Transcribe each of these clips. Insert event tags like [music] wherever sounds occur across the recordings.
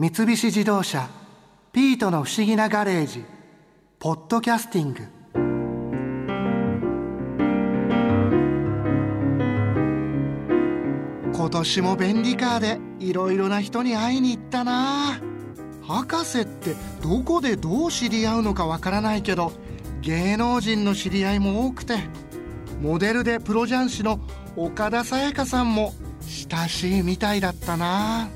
三菱自動車「ピートの不思議なガレージ」「ポッドキャスティング」今年も便利カーでいろいろな人に会いに行ったな。博士ってどこでどう知り合うのかわからないけど芸能人の知り合いも多くてモデルでプロ雀士の岡田沙耶香さんも親しいみたいだったな。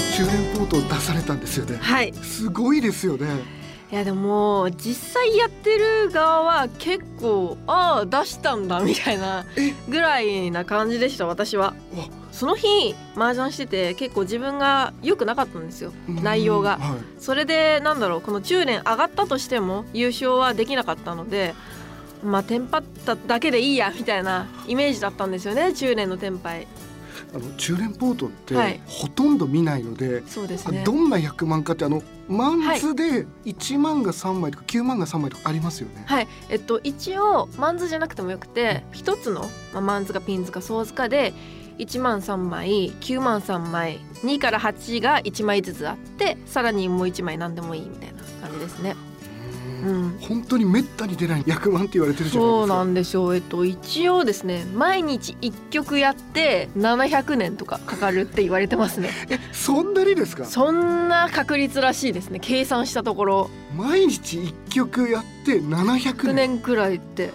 さん中連ポートを出されたんですよね。はい。すごいですよね。いやでも実際やってる側は結構ああ出したんだみたいなえ？ぐらいな感じでした私は。わ。その日麻雀してて結構自分が良くなかったんですよ。内容が。うんはい。それでなんだろうこの中年上がったとしても優勝はできなかったのでまあテンパっただけでいいやみたいなイメージだったんですよね中年のテンパイあの中連ポートって、はいほとんど見ないのでそうですねどんな100万かってあのマンズで1万が3枚とか9万が3枚とかありますよね。はい、えっと一応マンズじゃなくてもよくて一つの、まあ、マンズかピンズかソーズかで1万3枚9万3枚2から8が1枚ずつあってさらにもう1枚何でもいいみたいな感じですね。うん。本当にめったに出ない100万って言われてるじゃないそうですか。なんですよ、えっと、一応ですね毎日1曲やって700年とかかかるって言われてますね。[laughs] そんなにですか？そんな確率らしいですね。計算したところ。毎日1曲やって700 100年。年くらいって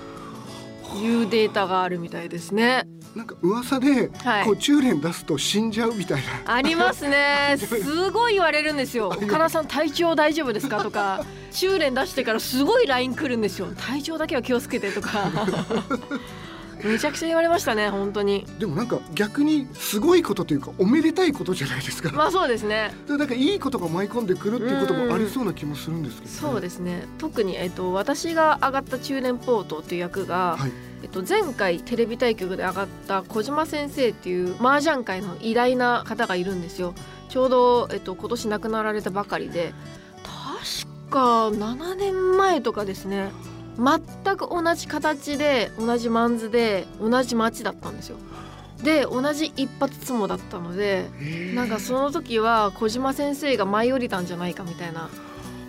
いうデータがあるみたいですね。なんか噂で、はい。こう中連出すと死んじゃうみたいな。ありますね。[laughs] すごい言われるんですよ。岡田さん体調大丈夫ですか？とか。修練出してからすごい LINE 来るんですよ体調だけは気をつけてとかめちゃくちゃ言われましたね本当に。でもなんか逆にすごいことというかおめでたいことじゃないですか。まあそうですね。でなんかいいことが舞い込んでくるっていうこともありそうな気もするんですけど、ね。そうですね。特に、えっと、私が上がった中年ポートっていう役が、はい。えっと、前回テレビ対局で上がった小島先生っていう麻雀界の偉大な方がいるんですよ。ちょうど、えっと、今年亡くなられたばかりで。確か7年前とかですね全く同じ形で同じマンズで同じ町だったんですよ。で同じ一発相撲だったのでなんかその時は小島先生が舞い降りたんじゃないかみたいな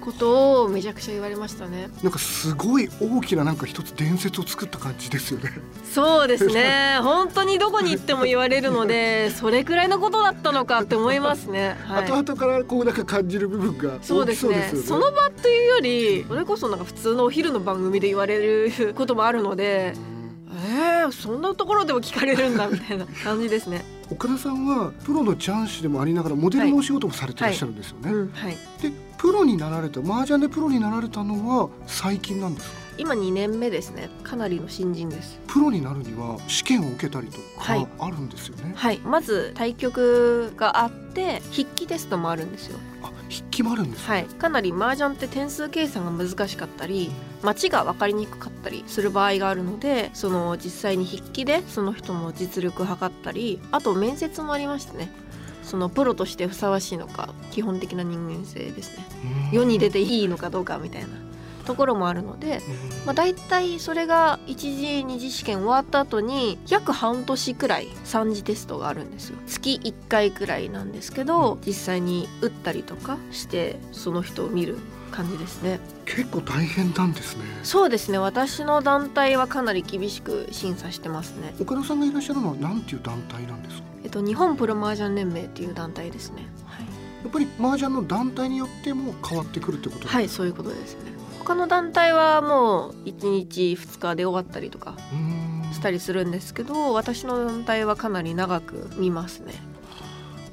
ことをめちゃくちゃ言われましたねなんかすごい大きななんか一つ伝説を作った感じですよね。そうですね本当にどこに行っても言われるのでそれくらいのことだったのかって思いますね、はい、後々からこうなんか感じる部分がそうですねそうですよね。その場というよりそれこそなんか普通のお昼の番組で言われることもあるのでえー、そんなところでも聞かれるんだみたいな感じですね。[laughs] 岡田さんはプロのチャンスでもありながらモデルのお仕事もされてらっしゃるんですよね。うんはい、でプロになられた麻雀でプロになられたのは最近なんですか？今2年目ですねかなりの新人です。プロになるには試験を受けたりとかはいあるんですよね？はい、まず対局があって筆記テストもあるんですよ。あ筆記もあるんです、ね。はい、かなり麻雀って点数計算が難しかったり街が分かりにくかったりする場合があるのでその実際に筆記でその人の実力を測ったりあと面接もありましたねそのプロとしてふさわしいのか基本的な人間性ですね。うん。世に出ていいのかどうかみたいな。ところもあるので、まあ、大体それが1次二次試験終わった後に約半年くらい3次テストがあるんですよ。月1回くらいなんですけど実際に打ったりとかしてその人を見る感じですね。結構大変なんですね。そうですね。私の団体はかなり厳しく審査してますね。岡田さんがいらっしゃるのは何ていう団体なんですか？と日本プロ麻雀連盟っていう団体ですね。はい。やっぱり麻雀の団体によっても変わってくるってことですか？はいそういうことですね。他の団体はもう1日2日で終わったりとかしたりするんですけど私の団体はかなり長く見ますね。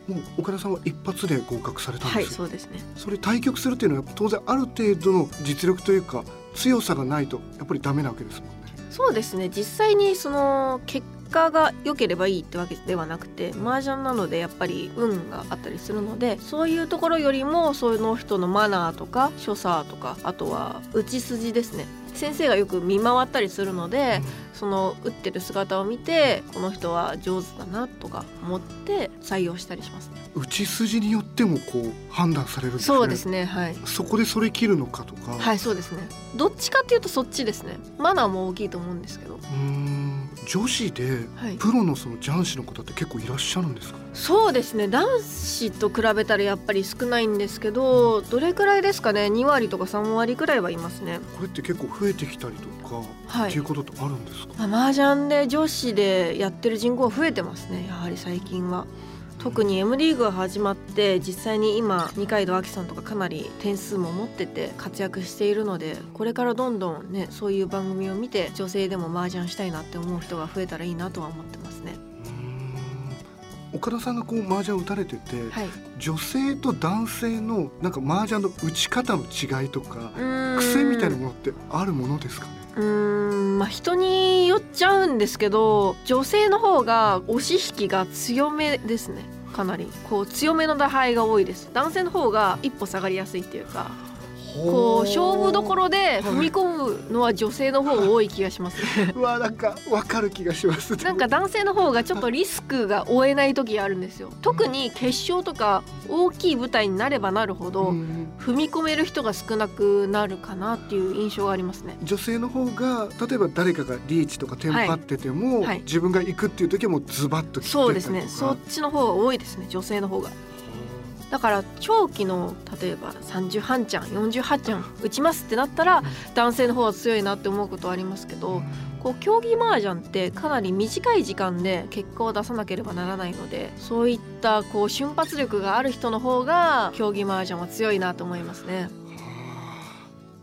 もう岡田さんは一発で合格されたんはいですよ、そうですね。それ対局するっていうのは当然ある程度の実力というか強さがないとやっぱりダメなわけですもんね。そうですね。実際にその結果が良ければいいってわけではなくて麻雀なのでやっぱり運があったりするのでそういうところよりもその人のマナーとか所作とかあとは打ち筋ですね。先生がよく見回ったりするので、その打ってる姿を見てこの人は上手だなとか思って採用したりしますね。打ち筋によってもこう判断されるんですね。そうですねはい。そこでそれ切るのかとか。はいそうですね。どっちかっていうとそっちですね。マナーも大きいと思うんですけど。うーん女子ではい。プロのその雀士の方って結構いらっしゃるんですか、そうですね。男子と比べたらやっぱり少ないんですけどどれくらいですかね？2割とか3割くらいはいますね。これって結構増えてきたりとか、はい。っていうことってあるんですか、まあ、麻雀で女子でやってる人口は増えてますね。やはり最近は特に M リーグが始まって実際に今二階堂亜希さんとかかなり点数も持ってて活躍しているのでこれからどんどんねそういう番組を見て女性でも麻雀したいなって思う人が増えたらいいなとは思ってますね。岡田さんがこう麻雀打たれてて、はい。女性と男性のなんか麻雀の打ち方の違いとか癖みたいなものってあるものですかね？うんまあ人によっちゃうんですけど女性の方が押し引きが強めですね。かなり。こう強めの打敗が多いです。男性の方が一歩下がりやすいっていうか。こう勝負どころで踏み込むのは女性の方が多い気がします。ね [laughs] うわなんかわかる気がします。なんか男性の方がちょっとリスクが負えない時があるんですよ。特に決勝とか大きい舞台になればなるほうどん。踏み込める人が少なくなるかなっていう印象がありますね。女性の方が例えば誰かがリーチとかテンパってても、はい。はい。自分が行くっていう時はもうズバッとそうですね。そっちの方が多いですね女性の方がだから長期の例えば30半チャン48チャン打ちますってなったら男性の方が強いなって思うことはありますけどこう競技麻雀ってかなり短い時間で結果を出さなければならないのでそういったこう瞬発力がある人の方が競技麻雀は強いなと思いますね。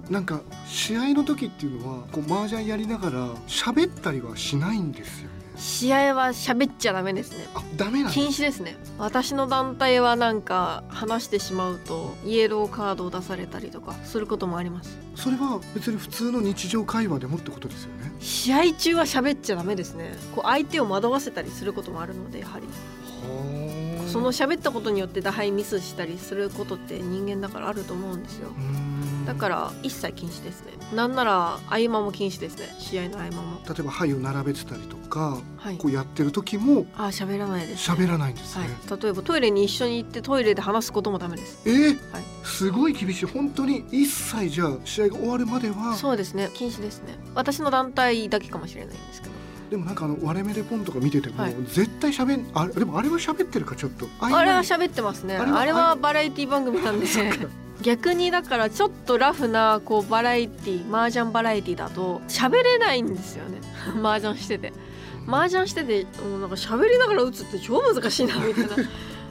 なんか試合の時っていうのはこう麻雀やりながら喋ったりはしないんですよ。ね試合は喋っちゃダメですね。あダメな禁止ですね。私の団体はなんか話してしまうとイエローカードを出されたりとかすることもあります。それは別に普通の日常会話でもってことですよね。試合中は喋っちゃダメですね。こう相手を惑わせたりすることもあるのでやはりその喋ったことによって打敗ミスしたりすることって人間だからあると思うんですよ。だからら一切禁止ですね。なんなら合間も禁止ですね。試合の合間も。例えば牌を並べてたりとかはい。こうやってる時もあ喋らないです、ね、喋らないんですね、はい、例えばトイレに一緒に行ってトイレで話すこともダメです。え？ーはい。すごい厳しい。本当に一切じゃあ試合が終わるまではそうですね。禁止ですね。私の団体だけかもしれないんですけどでもなんかあの割れ目でポンとか見てても、はい。絶対喋んあでもあれは喋ってるかちょっと。あれは喋ってますね。あれはバラエティ番組なんで。逆にだからちょっとラフなこうバラエティ麻雀バラエティだと喋れないんですよね。[laughs] 麻雀してて。麻雀しててもうなんか喋りながら打つって超難しいなみたいな。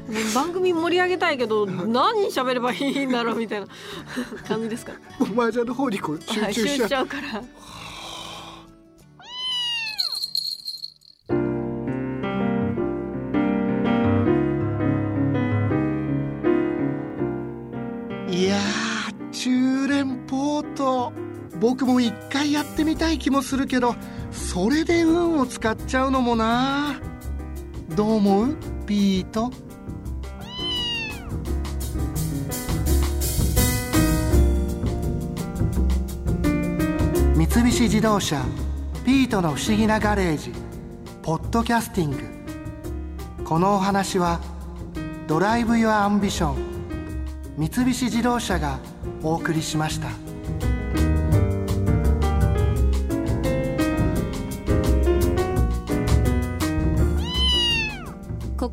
[laughs] 番組盛り上げたいけど何喋ればいいんだろうみたいな感じですか。ね [laughs] もう麻雀の方にこう集中しちゃう、中しちゃうから僕も一回やってみたい気もするけどそれで運を使っちゃうのもな。どう思う？ピート？三菱自動車ピートの不思議なガレージポッドキャスティング。このお話は Drive your Ambition三菱自動車がお送りしました。